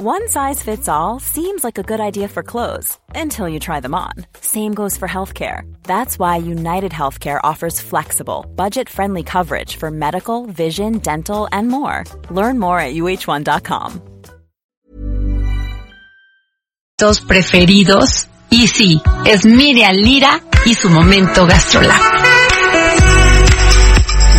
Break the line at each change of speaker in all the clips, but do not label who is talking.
One size fits all seems like a good idea for clothes until you try them on. Same goes for healthcare. That's why United Healthcare offers flexible, budget friendly coverage for medical, vision, dental, and more. Learn more at uh1.com.
Dos preferidos. Y sí, es Miriam Lira y su momento Gastrolab.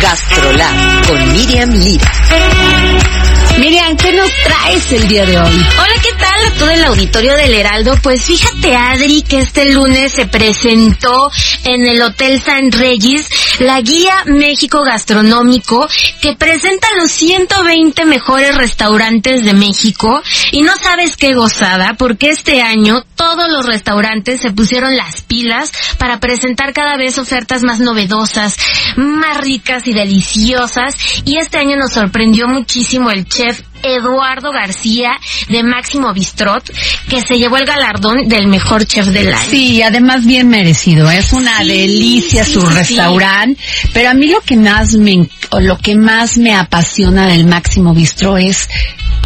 Gastrolab con Miriam Lira.
Miriam, ¿qué nos traes el día de hoy?
Hola, ¿qué tal a todo el auditorio del Heraldo? Pues fíjate, Adri, que este lunes se presentó en el Hotel San Regis la guía México Gastronómico que presenta los 120 mejores restaurantes de México. Y no sabes qué gozada porque este año todos los restaurantes se pusieron las pilas para presentar cada vez ofertas más novedosas, más ricas y deliciosas. Y este año nos sorprendió muchísimo el chef Eduardo García de Máximo Bistrot, que se llevó el galardón del mejor chef del año.
Sí, además bien merecido. Es una
Sí,
delicia
sí,
su
sí,
restaurante. Pero a mí lo que más me, lo que más me apasiona del Máximo Bistro es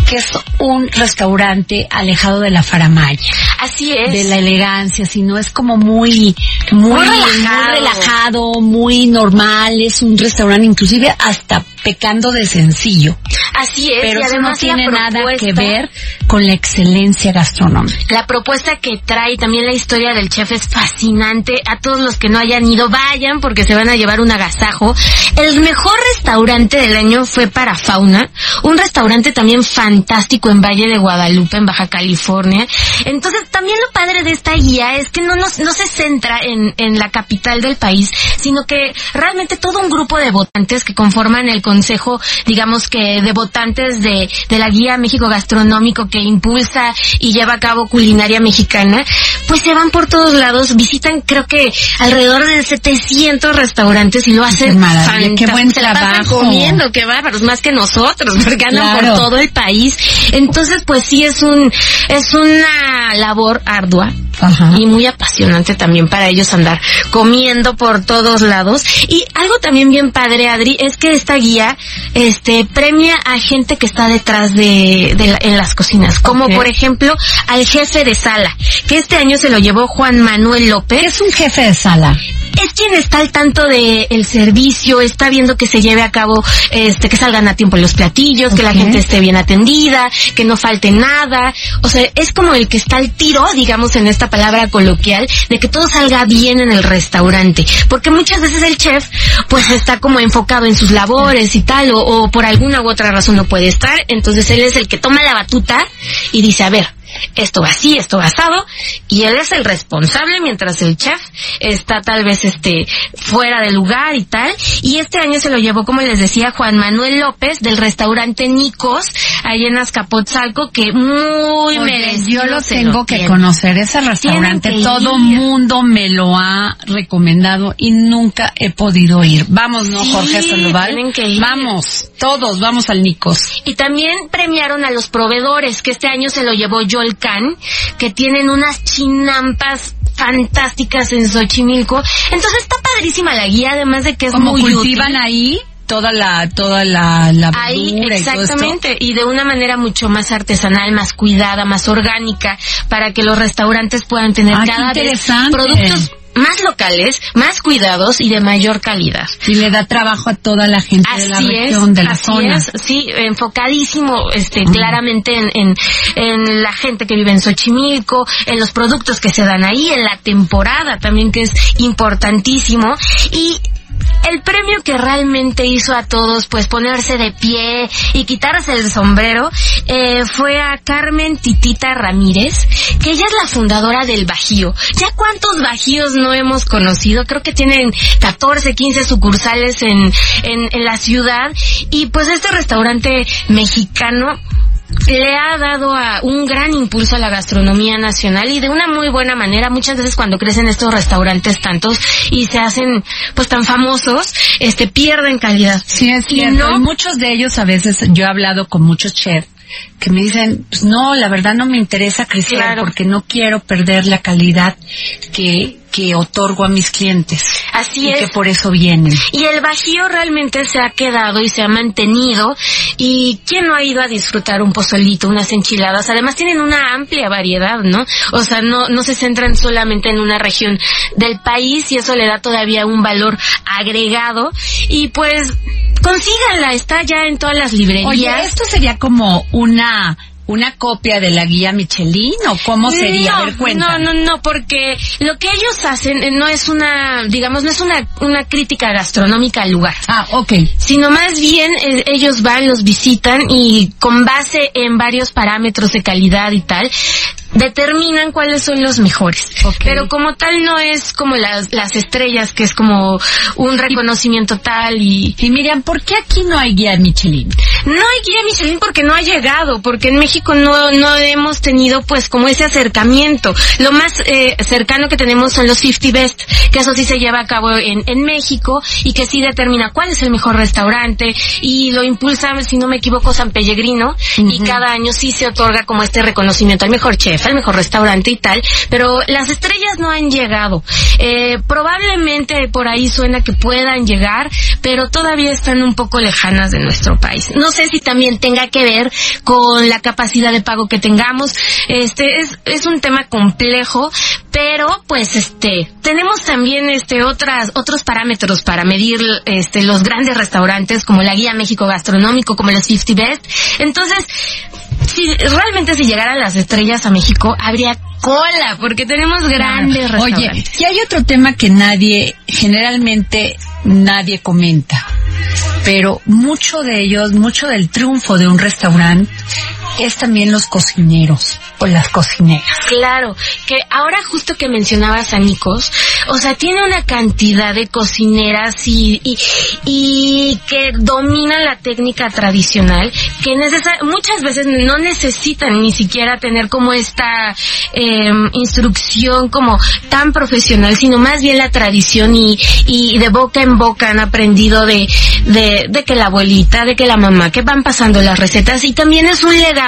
que es un restaurante alejado de la faramaya.
Así es.
de la elegancia, sino es como muy, muy,
Muy
muy
relajado.
muy normal, es un restaurante inclusive hasta pecando de sencillo,
Así es.
pero
y
eso no
además
tiene
la
nada que ver con la excelencia gastronómica.
La propuesta que trae, también la historia del chef es fascinante. A todos los que no hayan ido, vayan porque se van a llevar un agasajo. El mejor restaurante del año fue para Fauna, un restaurante también fantástico en Valle de Guadalupe, en Baja California. Entonces, también lo padre de esta guía es que no, nos, no se centra en, en la capital del país, sino que realmente todo un grupo de votantes que conforman el consejo, digamos que de votantes de, de la guía México Gastronómico que impulsa y lleva a cabo culinaria mexicana, pues se van por todos lados, visitan creo que alrededor de 700 restaurantes y lo hacen
Qué buen trabajo.
comiendo, qué bárbaros, más que nosotros, porque andan
Claro.
por todo el país. Entonces, pues sí es un, es una labor ardua
Ajá.
y muy apasionante también para ellos andar comiendo por todos lados. Y algo también bien padre, Adri, es que esta guía, este, premia a gente que está detrás de, de la- en las cocinas, como por ejemplo al jefe de sala, que este año se lo llevó Juan Manuel
¿Qué
López.
es un jefe de sala?
Es quien está al tanto de el servicio, está viendo que se lleve a cabo, este, que salgan a tiempo los platillos, que la gente esté bien atendida, que no falte nada. O sea, es como el que está al tiro, digamos en esta palabra coloquial, de que todo salga bien en el restaurante. Porque muchas veces el chef, pues está como enfocado en sus labores y tal, o, o por alguna u otra razón no puede estar. Entonces él es el que toma la batuta y dice, a ver, esto así, esto asado, y él es el responsable mientras el chef está tal vez este fuera de lugar y tal. Y este año se lo llevó, como les decía, Juan Manuel López del restaurante Nicos, allá en Azcapotzalco, que muy merecido
yo lo tengo que
tiene.
conocer, ese restaurante, todo
ir.
mundo me lo ha recomendado y nunca he podido ir. Vamos, ¿no,
Sí,
Jorge Sandoval?
tienen que ir.
Vamos, todos, vamos al Nicos.
Y también premiaron a los proveedores, que este año se lo llevó Joel Can, que tienen unas chinampas fantásticas en Xochimilco. Entonces está padrísima la guía, además de que es
Como
muy
cultivan
útil.
ahí toda la, toda la, la
Ahí,
verdura y
exactamente, y de una manera mucho más artesanal, más cuidada, más orgánica, para que los restaurantes puedan tener
Ah,
cada vez productos más locales, más cuidados y de mayor calidad.
Y le da trabajo a toda la gente de la
Así
región,
es,
de la
así
zona.
es, sí, enfocadísimo, este, claramente en, en, en la gente que vive en Xochimilco, en los productos que se dan ahí, en la temporada también que es importantísimo y el premio que realmente hizo a todos pues ponerse de pie y quitarse el sombrero eh, fue a Carmen Titita Ramírez, que ella es la fundadora del Bajío. ¿Ya cuántos Bajíos no hemos conocido? Creo que tienen 14, 15 sucursales en, en, en la ciudad y pues este restaurante mexicano le ha dado a un gran impulso a la gastronomía nacional y de una muy buena manera. Muchas veces cuando crecen estos restaurantes tantos y se hacen pues tan famosos, este pierden calidad.
Sí, es
Y
cierto.
no-
Y muchos de ellos a veces, yo he hablado con muchos chefs que me dicen, pues no, la verdad no me interesa crecer
Claro.
porque no quiero perder la calidad que, que otorgo a mis clientes.
Así
y
es.
que por eso vienen.
Y el Bajío realmente se ha quedado y se ha mantenido. Y quién no ha ido a disfrutar un pozolito, unas enchiladas. Además tienen una amplia variedad, ¿no? O sea, no, no se centran solamente en una región del país y eso le da todavía un valor agregado. Y pues, consíganla, está ya en todas las librerías.
Oye, esto sería como una una copia de la guía Michelin o cómo sería?
No,
ver,
no, no, no, porque lo que ellos hacen eh, no es una, digamos, no es una, una crítica gastronómica al lugar.
Ah, ok.
sino más bien eh, ellos van, los visitan y con base en varios parámetros de calidad y tal, determinan cuáles son los mejores. Pero como tal no es como las, las estrellas, que es como un reconocimiento tal y...
Y Miriam, ¿por qué aquí no hay guía Michelin?
No hay guía Michelin porque no ha llegado, porque en México no, no hemos tenido pues como ese acercamiento. Lo más eh, cercano que tenemos son los 50 Best, que eso sí se lleva a cabo en, en México y que sí determina cuál es el mejor restaurante y lo impulsa, si no me equivoco, San Pellegrino y cada año sí se otorga como este reconocimiento al mejor chef, al mejor restaurante y tal, pero las estrellas no han llegado. Eh, probablemente por ahí suena que puedan llegar, pero todavía están un poco lejanas de nuestro país. No sé si también tenga que ver con la capacidad de pago que tengamos. Este es, es un tema complejo, pero pues este tenemos también este otras otros parámetros para medir este los grandes restaurantes como la guía México gastronómico como los 50 Best. Entonces, si realmente si llegaran las estrellas a México habría cola porque tenemos grandes
Claro. Oye,
restaurantes.
y hay otro tema que nadie, generalmente nadie comenta, pero mucho de ellos, mucho del triunfo de un restaurante es también los cocineros o las cocineras.
Claro, que ahora justo que mencionabas a Nicos, o sea, tiene una cantidad de cocineras y, y, y que dominan la técnica tradicional, que muchas veces no necesitan ni siquiera tener como esta eh, instrucción como tan profesional, sino más bien la tradición y, y de boca en boca han aprendido de, de, de que la abuelita, de que la mamá, que van pasando las recetas y también es un legado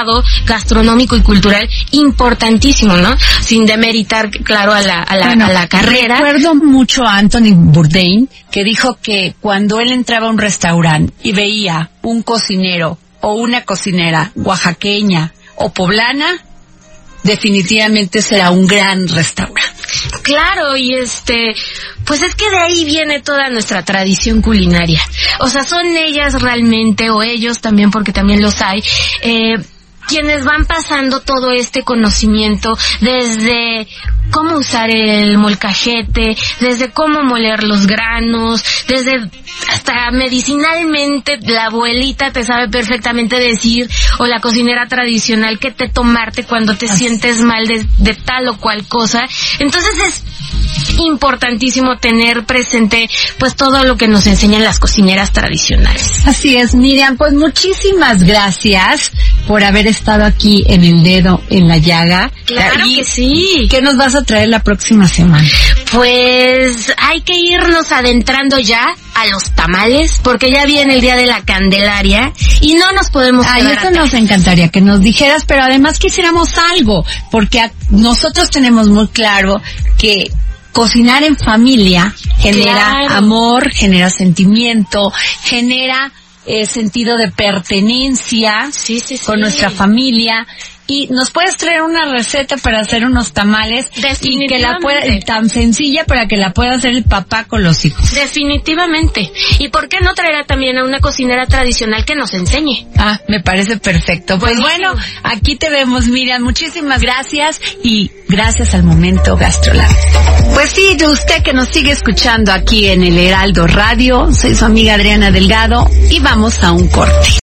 gastronómico y cultural importantísimo, ¿no? Sin demeritar, claro, a la, a la,
Bueno,
a la carrera.
Recuerdo mucho a Anthony Bourdain que dijo que cuando él entraba a un restaurante y veía un cocinero o una cocinera oaxaqueña o poblana, definitivamente será un gran restaurante.
Claro, y este, pues es que de ahí viene toda nuestra tradición culinaria. O sea, son ellas realmente, o ellos también, porque también los hay, eh, quienes van pasando todo este conocimiento desde cómo usar el molcajete, desde cómo moler los granos, desde hasta medicinalmente la abuelita te sabe perfectamente decir o la cocinera tradicional qué te tomarte cuando te sientes mal de, de tal o cual cosa. Entonces es importantísimo tener presente pues todo lo que nos enseñan las cocineras tradicionales.
Así es, Miriam, pues muchísimas gracias por haber estado aquí en el dedo en la llaga.
Claro
Y-
que sí.
¿Qué nos vas a traer la próxima semana?
Pues hay que irnos adentrando ya a los tamales porque ya viene el día de la Candelaria y no nos podemos
Ay,
quedar
eso
atrás.
nos encantaría que nos dijeras, pero además quisiéramos algo, porque a- nosotros tenemos muy claro que cocinar en familia genera
Claro.
amor, genera sentimiento, genera eh, sentido de pertenencia
Sí, sí, sí.
con nuestra familia. Y nos puedes traer una receta para hacer unos tamales y que la pueda, tan sencilla para que la pueda hacer el papá con los hijos.
Definitivamente. ¿Y por qué no traer también a una cocinera tradicional que nos enseñe?
Ah, me parece perfecto. Pues
Buenísimo.
bueno, aquí te vemos, Miriam. Muchísimas gracias y gracias al momento Gastrolab. Pues sí, de usted que nos sigue escuchando aquí en el Heraldo Radio, soy su amiga Adriana Delgado y vamos a un corte.